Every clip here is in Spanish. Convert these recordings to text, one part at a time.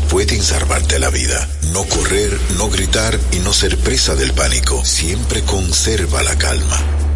pueden salvarte la vida. No correr, no gritar y no ser presa del pánico. Siempre conserva la calma.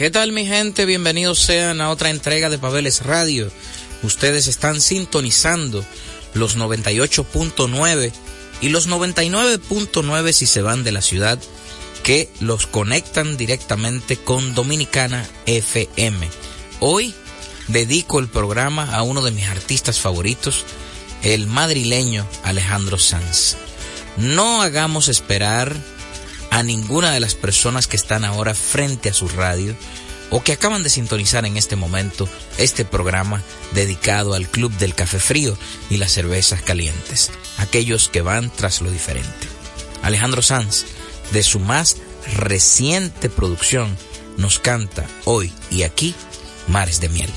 ¿Qué tal mi gente? Bienvenidos sean a otra entrega de Pabeles Radio. Ustedes están sintonizando los 98.9 y los 99.9 si se van de la ciudad que los conectan directamente con Dominicana FM. Hoy dedico el programa a uno de mis artistas favoritos, el madrileño Alejandro Sanz. No hagamos esperar a ninguna de las personas que están ahora frente a su radio o que acaban de sintonizar en este momento este programa dedicado al Club del Café Frío y las cervezas calientes, aquellos que van tras lo diferente. Alejandro Sanz, de su más reciente producción, nos canta hoy y aquí Mares de Miel.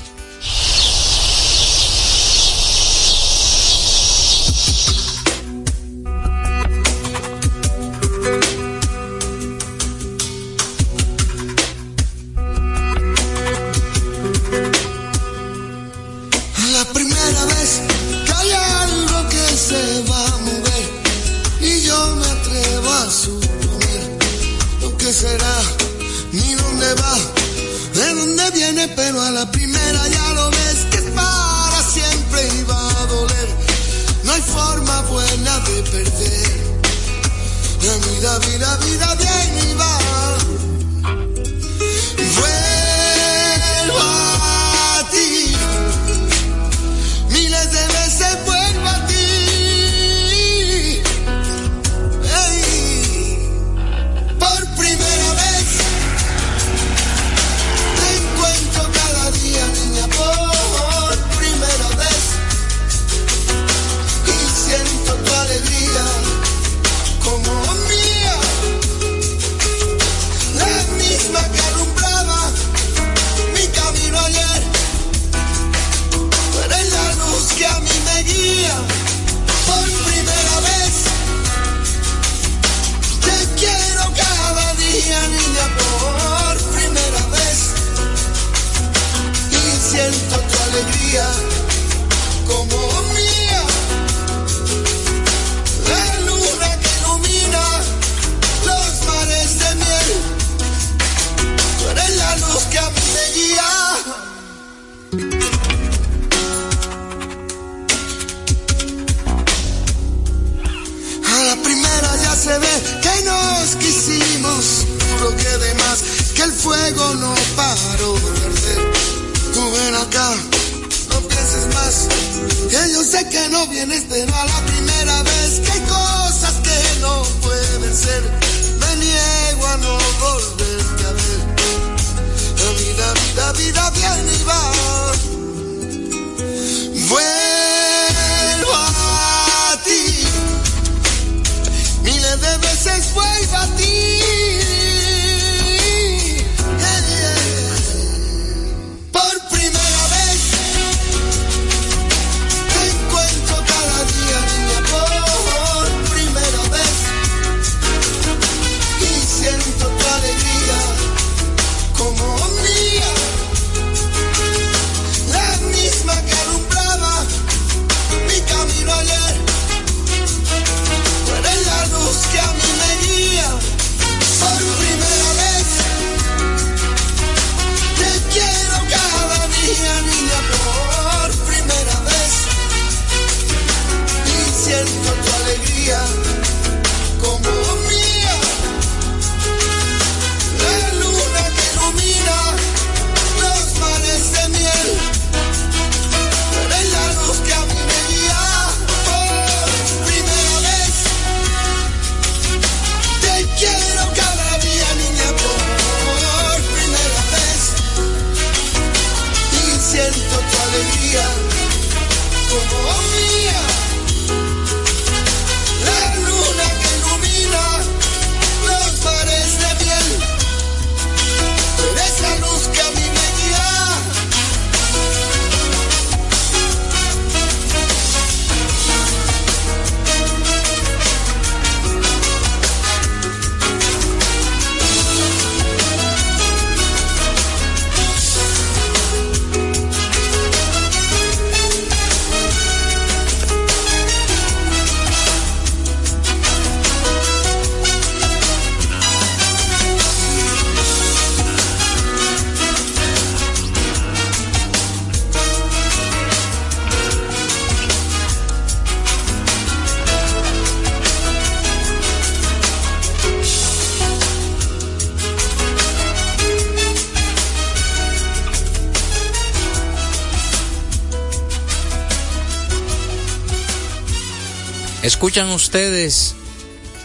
Escuchan ustedes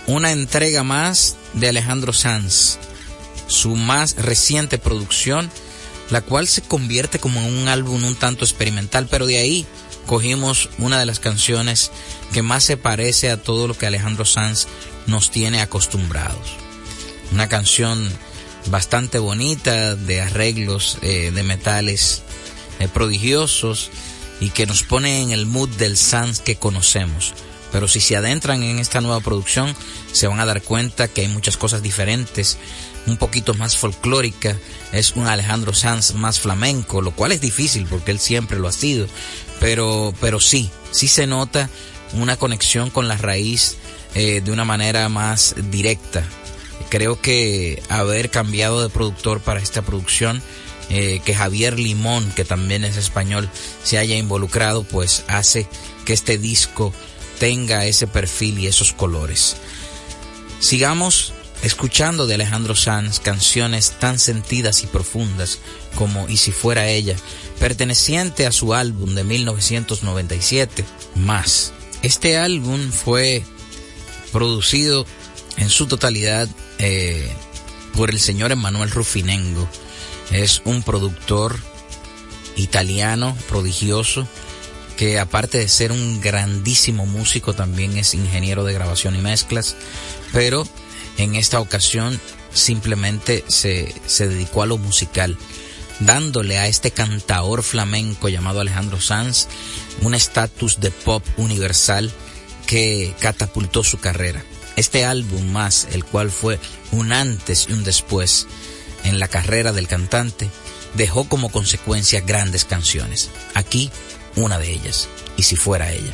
una entrega más de Alejandro Sanz, su más reciente producción, la cual se convierte como en un álbum un tanto experimental, pero de ahí cogimos una de las canciones que más se parece a todo lo que Alejandro Sanz nos tiene acostumbrados. Una canción bastante bonita, de arreglos eh, de metales eh, prodigiosos y que nos pone en el mood del Sanz que conocemos pero si se adentran en esta nueva producción se van a dar cuenta que hay muchas cosas diferentes, un poquito más folclórica, es un Alejandro Sanz más flamenco, lo cual es difícil porque él siempre lo ha sido, pero, pero sí, sí se nota una conexión con la raíz eh, de una manera más directa. Creo que haber cambiado de productor para esta producción, eh, que Javier Limón, que también es español, se haya involucrado, pues hace que este disco tenga ese perfil y esos colores. Sigamos escuchando de Alejandro Sanz canciones tan sentidas y profundas como Y si fuera ella, perteneciente a su álbum de 1997, Más. Este álbum fue producido en su totalidad eh, por el señor Emanuel Rufinengo. Es un productor italiano prodigioso que aparte de ser un grandísimo músico, también es ingeniero de grabación y mezclas, pero en esta ocasión simplemente se, se dedicó a lo musical, dándole a este cantaor flamenco llamado Alejandro Sanz un estatus de pop universal que catapultó su carrera. Este álbum más, el cual fue un antes y un después en la carrera del cantante, dejó como consecuencia grandes canciones. Aquí una de ellas, y si fuera ella.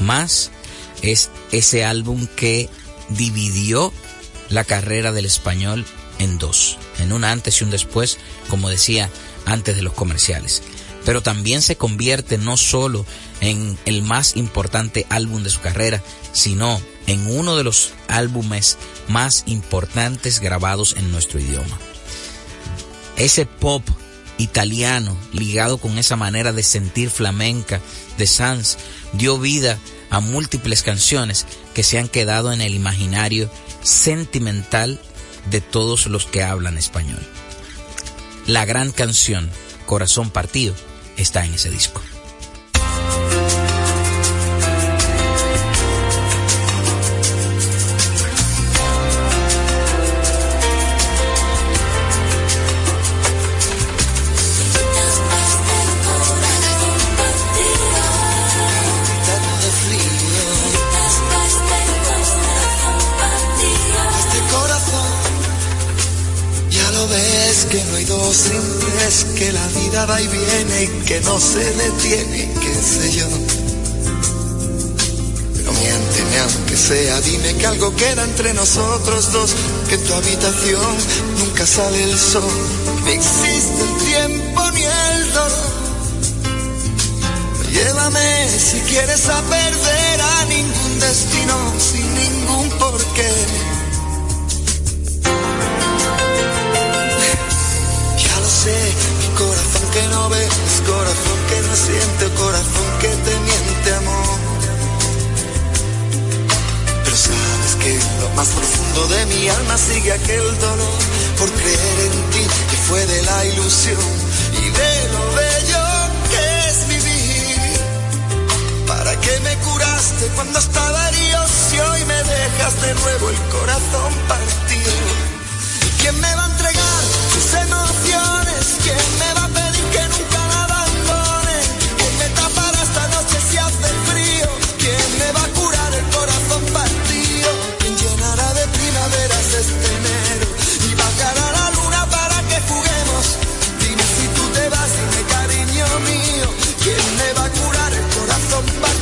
más es ese álbum que dividió la carrera del español en dos, en un antes y un después, como decía antes de los comerciales. Pero también se convierte no solo en el más importante álbum de su carrera, sino en uno de los álbumes más importantes grabados en nuestro idioma. Ese pop italiano ligado con esa manera de sentir flamenca de Sanz dio vida a múltiples canciones que se han quedado en el imaginario sentimental de todos los que hablan español. La gran canción Corazón Partido está en ese disco. Que no se detiene, qué sé yo. Pero miénteme aunque sea, dime que algo queda entre nosotros dos, que tu habitación nunca sale el sol, no existe el tiempo ni el dolor. Llévame si quieres a perder a ningún destino sin ningún porqué. Corazón que no siente, corazón que te miente amor. Pero sabes que lo más profundo de mi alma sigue aquel dolor por creer en ti que fue de la ilusión y de lo bello que es vivir. ¿Para qué me curaste cuando estaba herido si hoy me dejas de nuevo el corazón partido? ¿Y quién me va me va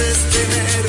es tener.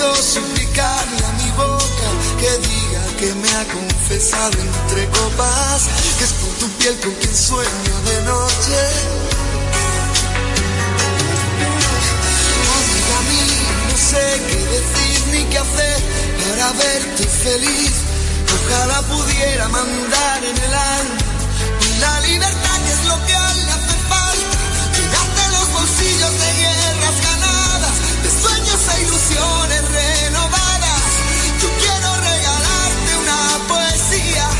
Yo, suplicarle a mi boca que diga que me ha confesado entre copas, que es por tu piel con quien sueño de noche. Amiga mía, no sé qué decir ni qué hacer para verte feliz. Ojalá pudiera mandar en el alma la libertad que es lo que a le hace falta. Llenarte los bolsillos de guerras una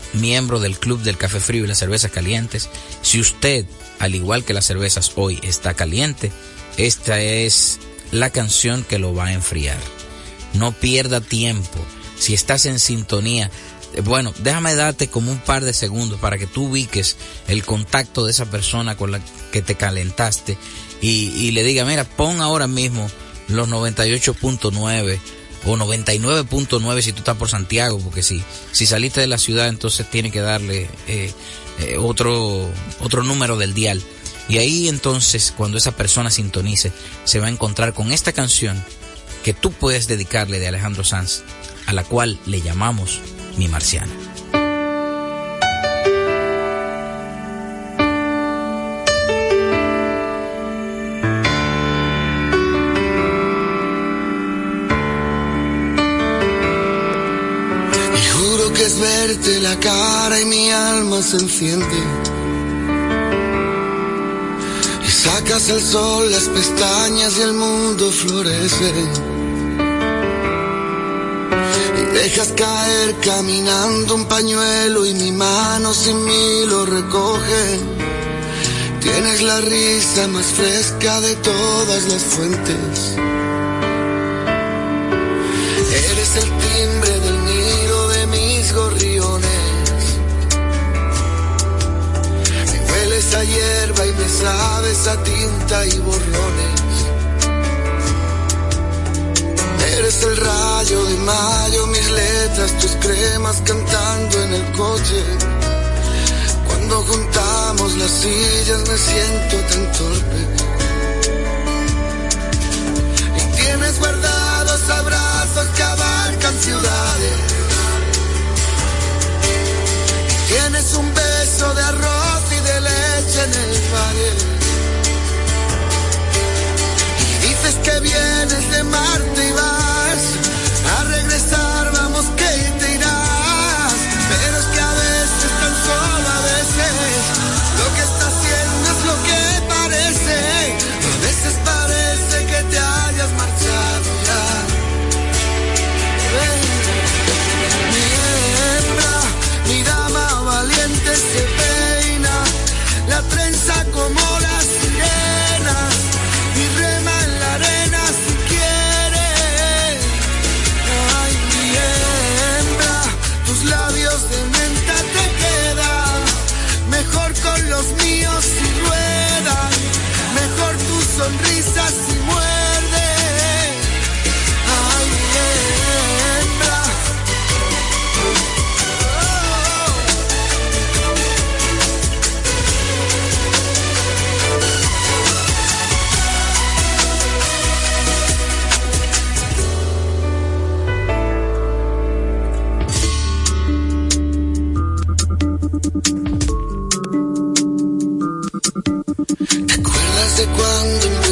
miembro del Club del Café Frío y las Cervezas Calientes, si usted, al igual que las cervezas hoy, está caliente, esta es la canción que lo va a enfriar. No pierda tiempo. Si estás en sintonía, eh, bueno, déjame darte como un par de segundos para que tú ubiques el contacto de esa persona con la que te calentaste y, y le diga, mira, pon ahora mismo los 98.9 o 99.9 si tú estás por Santiago, porque si, si saliste de la ciudad entonces tiene que darle eh, eh, otro, otro número del dial. Y ahí entonces cuando esa persona sintonice se va a encontrar con esta canción que tú puedes dedicarle de Alejandro Sanz, a la cual le llamamos Mi Marciana. Verte la cara y mi alma se enciende. Y sacas el sol, las pestañas y el mundo florece. Y dejas caer caminando un pañuelo y mi mano sin mí lo recoge. Tienes la risa más fresca de todas las fuentes. Hierba y me sabes a tinta y borrones. Eres el rayo de mayo, mis letras, tus cremas cantando en el coche. Cuando juntamos las sillas me siento tan torpe. Y tienes guardados abrazos que abarcan ciudades. Vienes de Marte y vas a regresar, vamos que te irás. Pero es que a veces, tan solo a veces, lo que está haciendo es lo que parece. A veces parece que te hayas marchado ya. Mi hembra, mi dama valiente se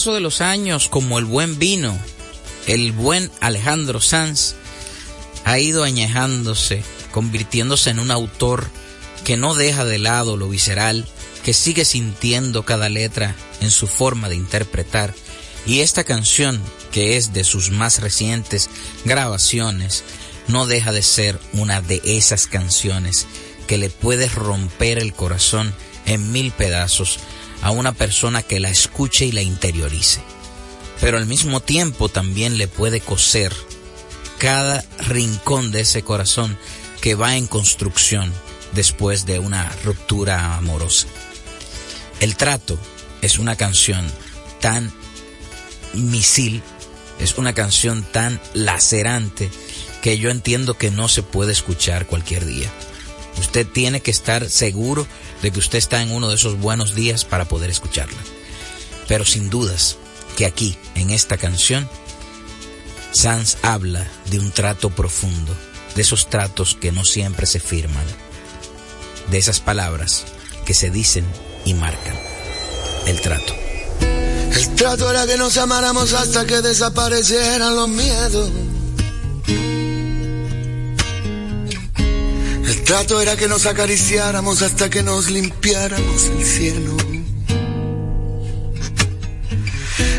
Paso de los años, como el buen vino, el buen Alejandro Sanz ha ido añejándose, convirtiéndose en un autor que no deja de lado lo visceral, que sigue sintiendo cada letra en su forma de interpretar. Y esta canción, que es de sus más recientes grabaciones, no deja de ser una de esas canciones que le puede romper el corazón en mil pedazos a una persona que la escuche y la interiorice. Pero al mismo tiempo también le puede coser cada rincón de ese corazón que va en construcción después de una ruptura amorosa. El trato es una canción tan misil, es una canción tan lacerante que yo entiendo que no se puede escuchar cualquier día. Usted tiene que estar seguro de que usted está en uno de esos buenos días para poder escucharla. Pero sin dudas que aquí, en esta canción, Sanz habla de un trato profundo, de esos tratos que no siempre se firman, de esas palabras que se dicen y marcan. El trato. El trato era que nos amáramos hasta que desaparecieran los miedos. Trato era que nos acariciáramos hasta que nos limpiáramos el cielo.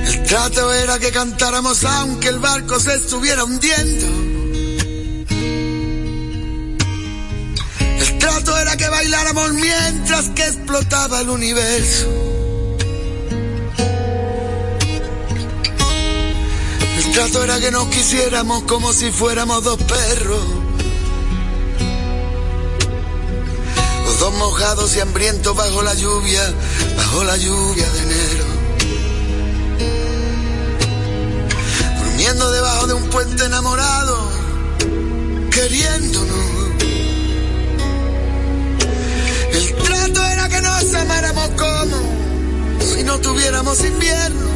El trato era que cantáramos aunque el barco se estuviera hundiendo. El trato era que bailáramos mientras que explotaba el universo. El trato era que nos quisiéramos como si fuéramos dos perros. Los dos mojados y hambrientos bajo la lluvia, bajo la lluvia de enero. Durmiendo debajo de un puente enamorado, queriéndonos. El trato era que nos amáramos como si no tuviéramos invierno.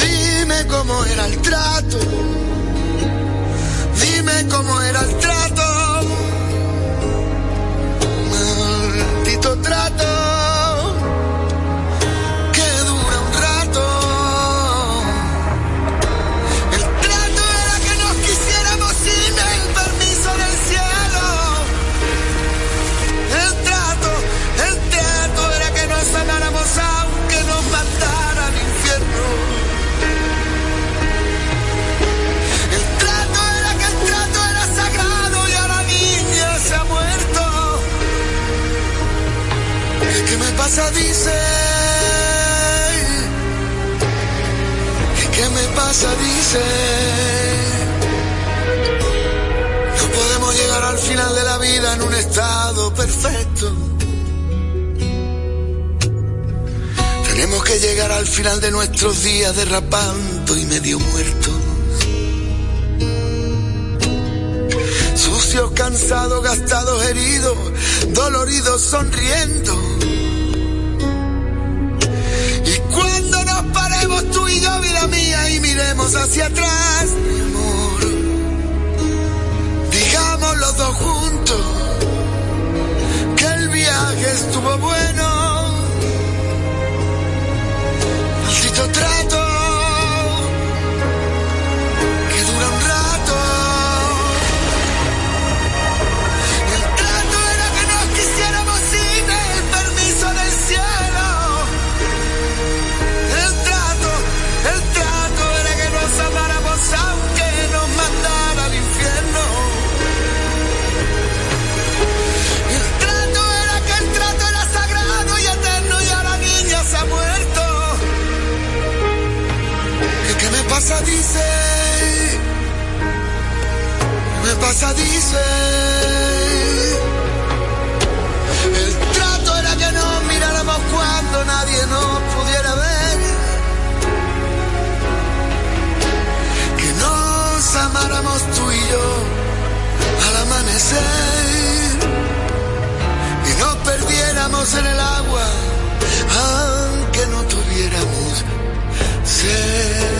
Dime cómo era el trato. Dime cómo era el trato. Nuestros Y nos perdiéramos en el agua aunque no tuviéramos sed.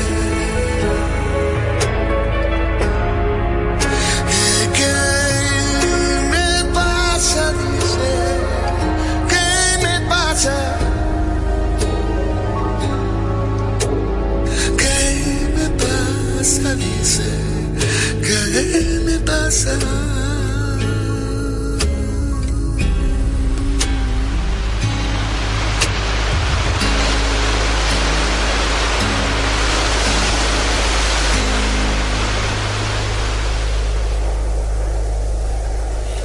¿Qué me pasa?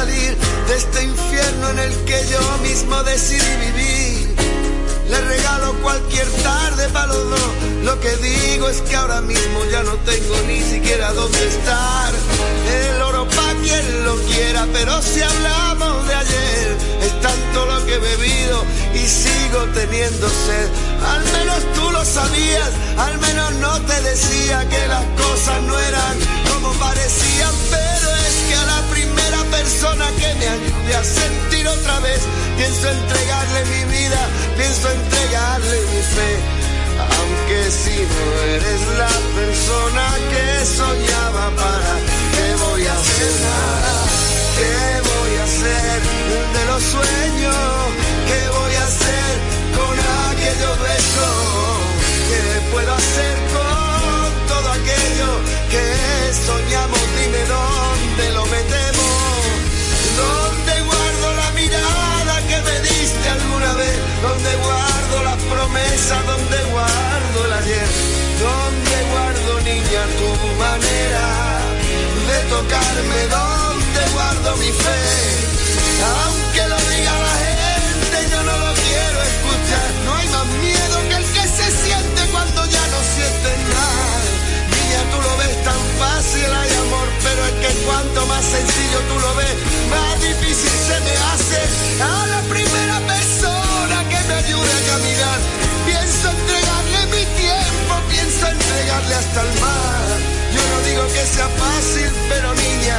Salir de este infierno en el que yo mismo decidí vivir le regalo cualquier tarde para los dos. Lo que digo es que ahora mismo ya no tengo ni siquiera dónde estar. El oro pa' quien lo quiera, pero si hablamos de ayer, es tanto lo que he bebido y sigo teniendo sed. Al menos tú lo sabías, al menos no te decía que las cosas no eran como parecían, pero persona que me ayude a sentir otra vez, pienso entregarle mi vida, pienso entregarle mi fe. Aunque si no eres la persona que soñaba para, ¿qué voy a hacer? ¿Qué voy a hacer de los sueños? ¿Qué voy a hacer con aquellos besos? ¿Qué puedo hacer con todo aquello que soñamos? Dime dónde lo metemos, las promesas, dónde guardo el ayer, dónde guardo niña tu manera de tocarme, dónde guardo mi fe, aunque lo diga la gente, yo no lo quiero escuchar, no hay más miedo que el que se siente cuando ya no sientes nada. Niña, tú lo ves tan fácil, hay amor, pero es que cuanto más sencillo tú lo ves, más difícil se me hace. A la primera pienso entregarle mi tiempo, pienso entregarle hasta el mar. Yo no digo que sea fácil, pero niña,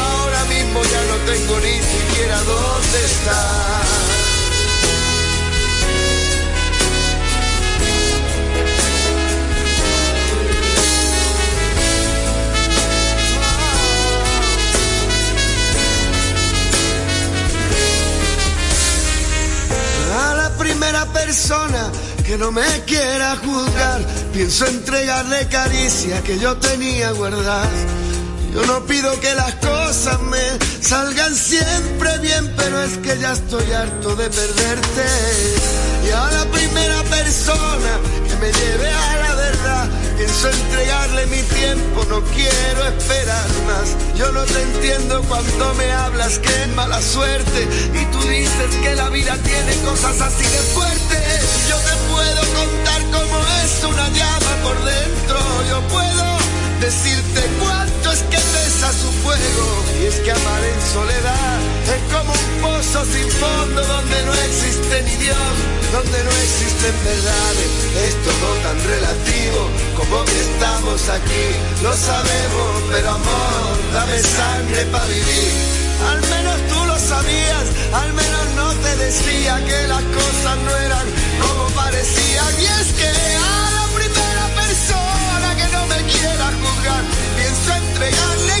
ahora mismo ya no tengo ni siquiera dónde estar. Que no me quiera juzgar, pienso entregarle caricia que yo tenía guardada. Yo no pido que las cosas me salgan siempre bien, pero es que ya estoy harto de perderte. Y a la primera persona que me lleve a la verdad, pienso entregarle mi tiempo, no quiero esperar más. Yo no te entiendo cuando me hablas que es mala suerte y tú dices que la vida tiene cosas así de fuertes. Yo te puedo contar cómo es una llama por dentro, yo puedo decirte cuánto es que su fuego. Y es que amar en soledad es como un pozo sin fondo donde no existe ni Dios, donde no existen verdades. Es todo tan relativo como que estamos aquí. Lo sabemos, pero amor, dame sangre para vivir. Al menos tú lo sabías, al menos no te decía que las cosas no eran como parecían. Y es que a la primera persona que no me quiera juzgar, pienso entregarle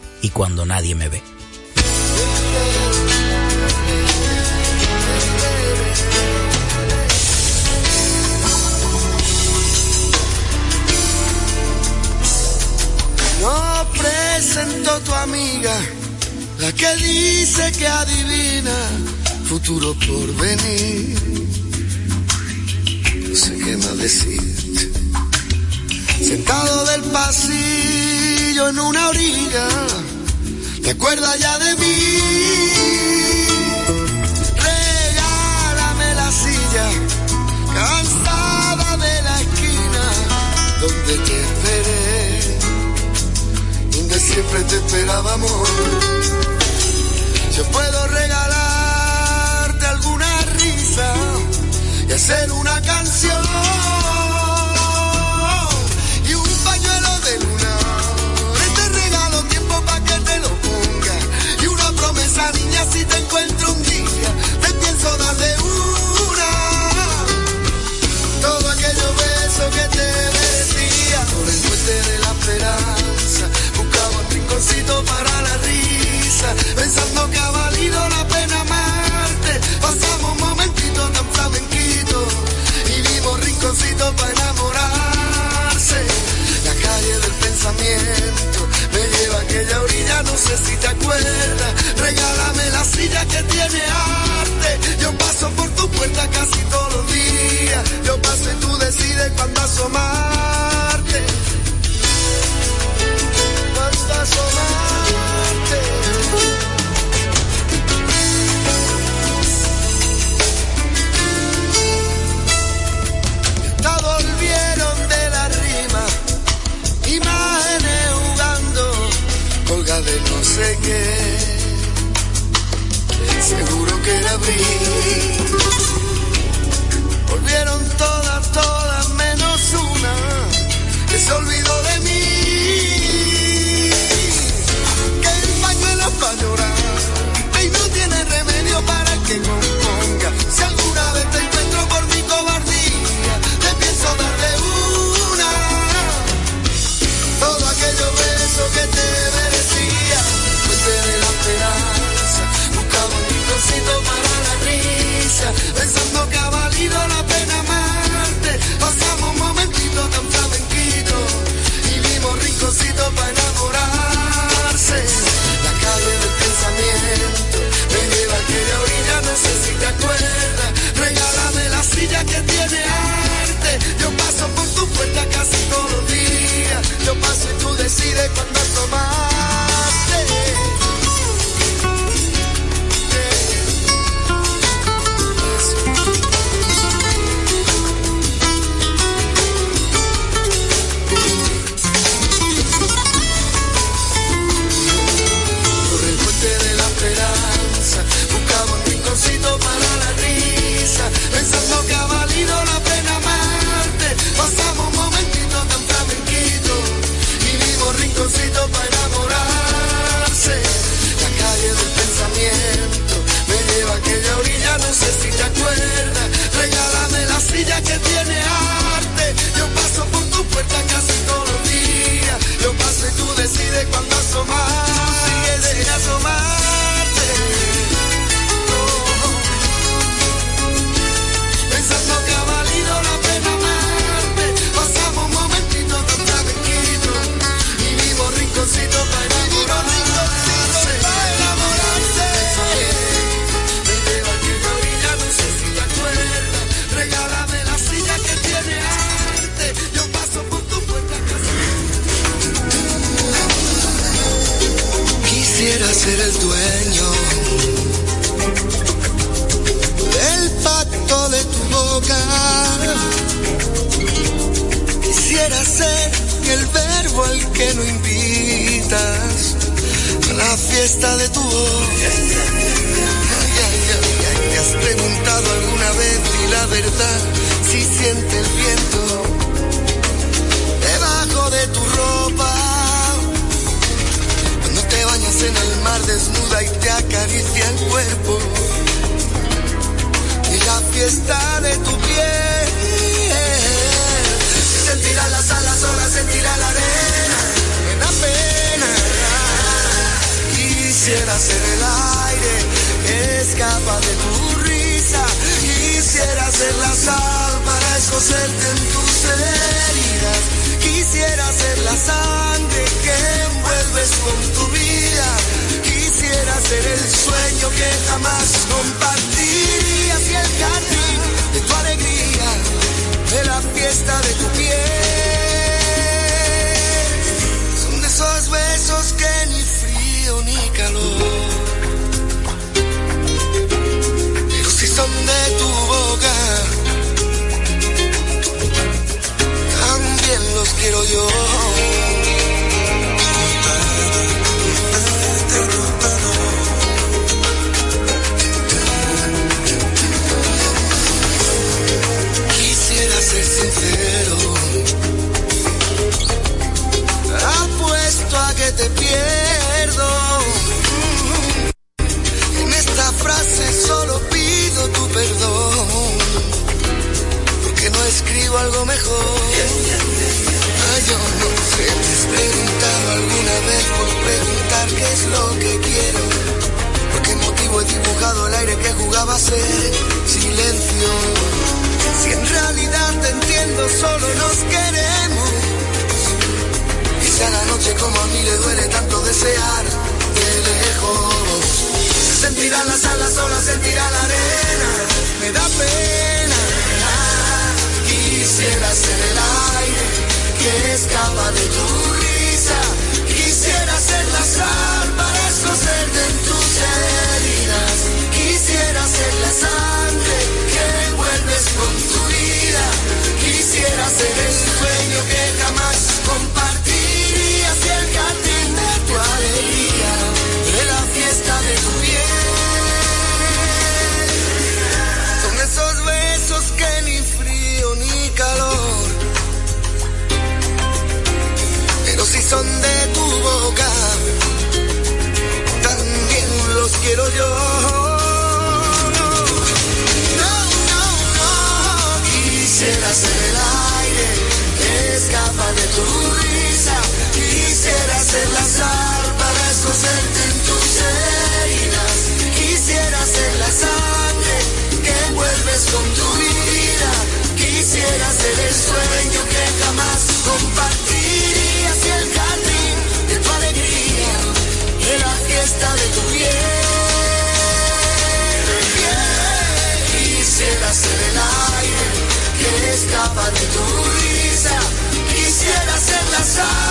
y cuando nadie me ve. No presento tu amiga, la que dice que adivina futuro por venir. No sé qué más decirte. Sentado del pasillo en una orilla ¿Te acuerdas ya de mí? Regálame la silla, cansada de la esquina, donde te esperé, donde siempre te esperaba amor. Yo puedo regalarte alguna risa y hacer una canción. pensando que ha valido la pena amarte. Pasamos momentitos tan flamenquitos y vimos rinconcitos para enamorarse. La calle del pensamiento me lleva a aquella orilla, no sé si te acuerdas. Regálame la silla que tiene arte. Yo paso por tu puerta casi todos los días de tu risa. Quisiera ser la sal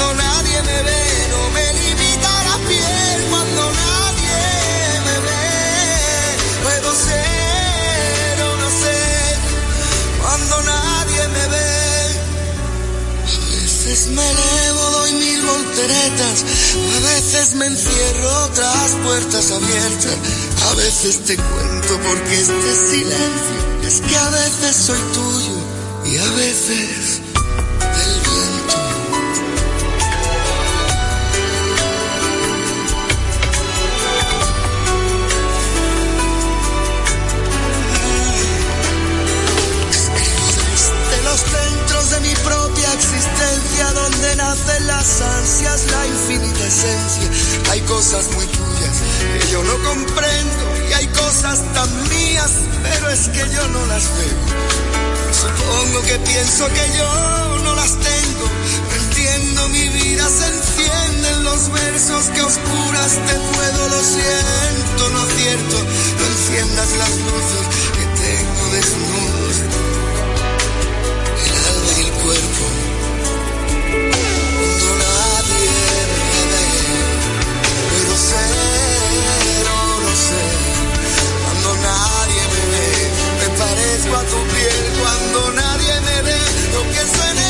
cuando nadie me ve, no me limita la piel cuando nadie me ve. Puedo ser o no ser cuando nadie me ve. A veces me elevo, doy mil volteretas, a veces me encierro otras puertas abiertas, a veces te cuento porque este silencio es que a veces soy tuyo y a veces de las ansias, la infinita esencia. Hay cosas muy tuyas que yo no comprendo y hay cosas tan mías, pero es que yo no las veo. Supongo que pienso que yo no las tengo. No entiendo mi vida, se entienden los versos que oscuras te puedo, lo siento, no acierto, no enciendas las luces parezco a tu piel cuando nadie me ve lo que suene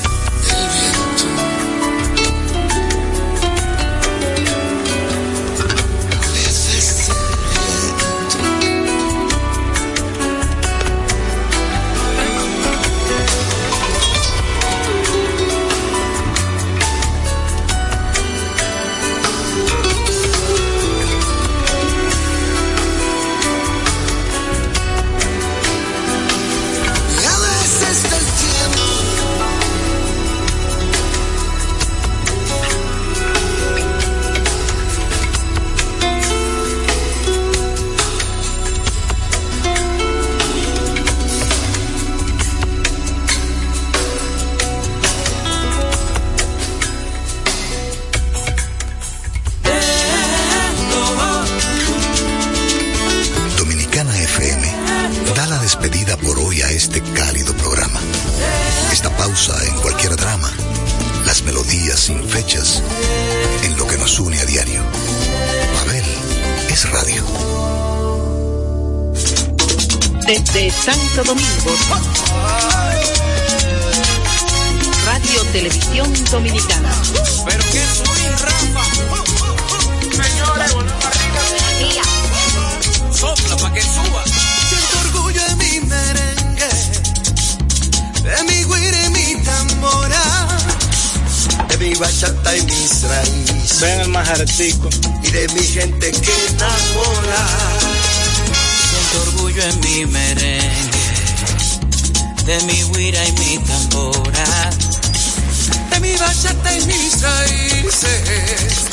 de mis raíces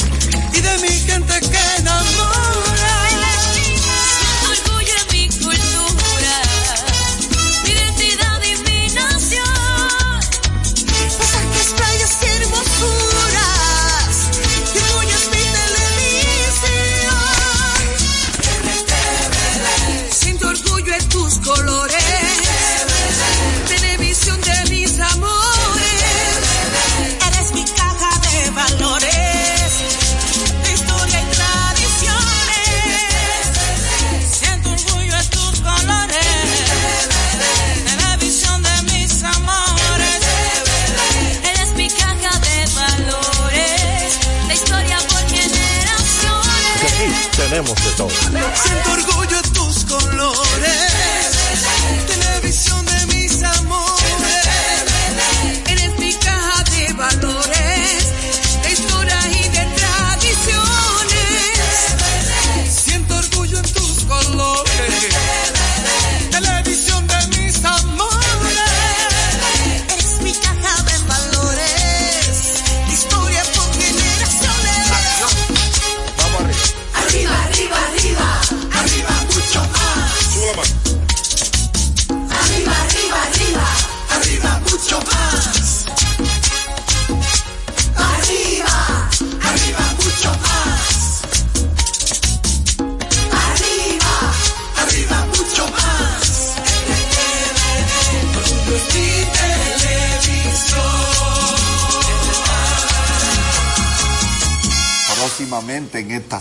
y de mi gente que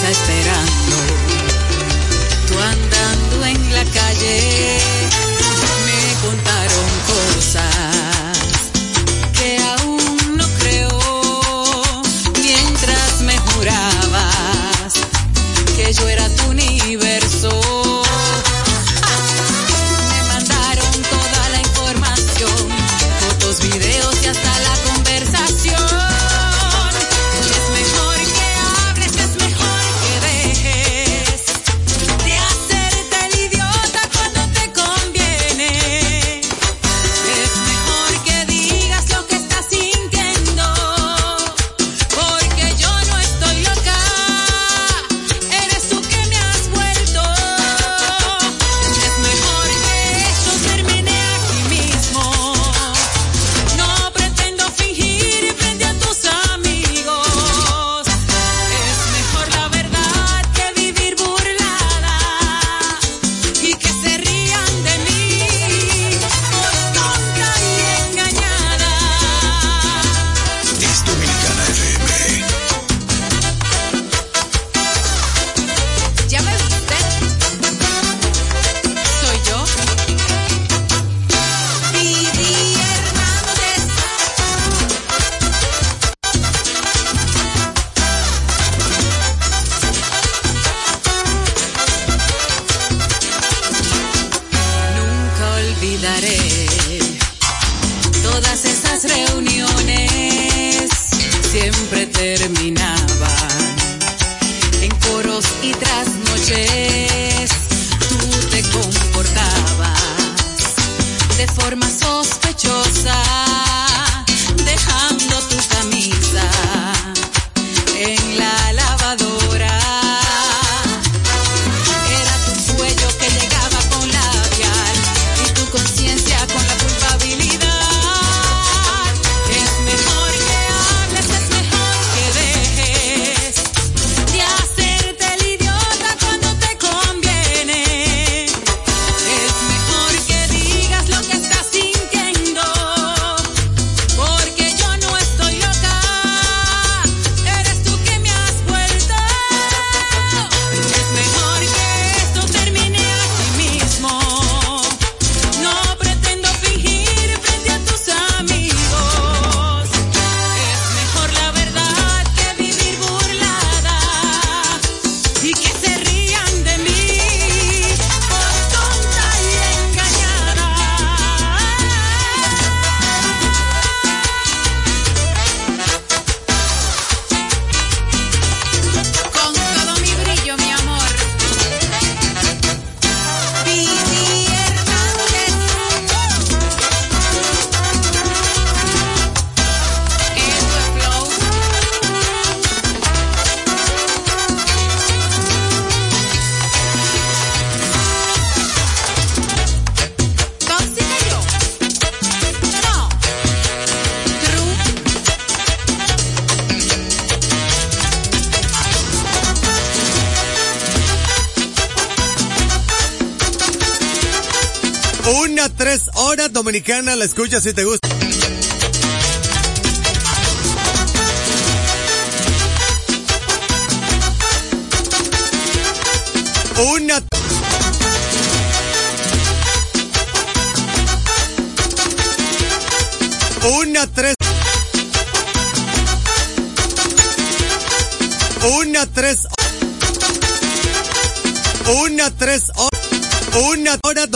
casa esperando, tú andando en la calle. la escuchas si te gusta. Una... Una tres... Una tres... Una tres... Una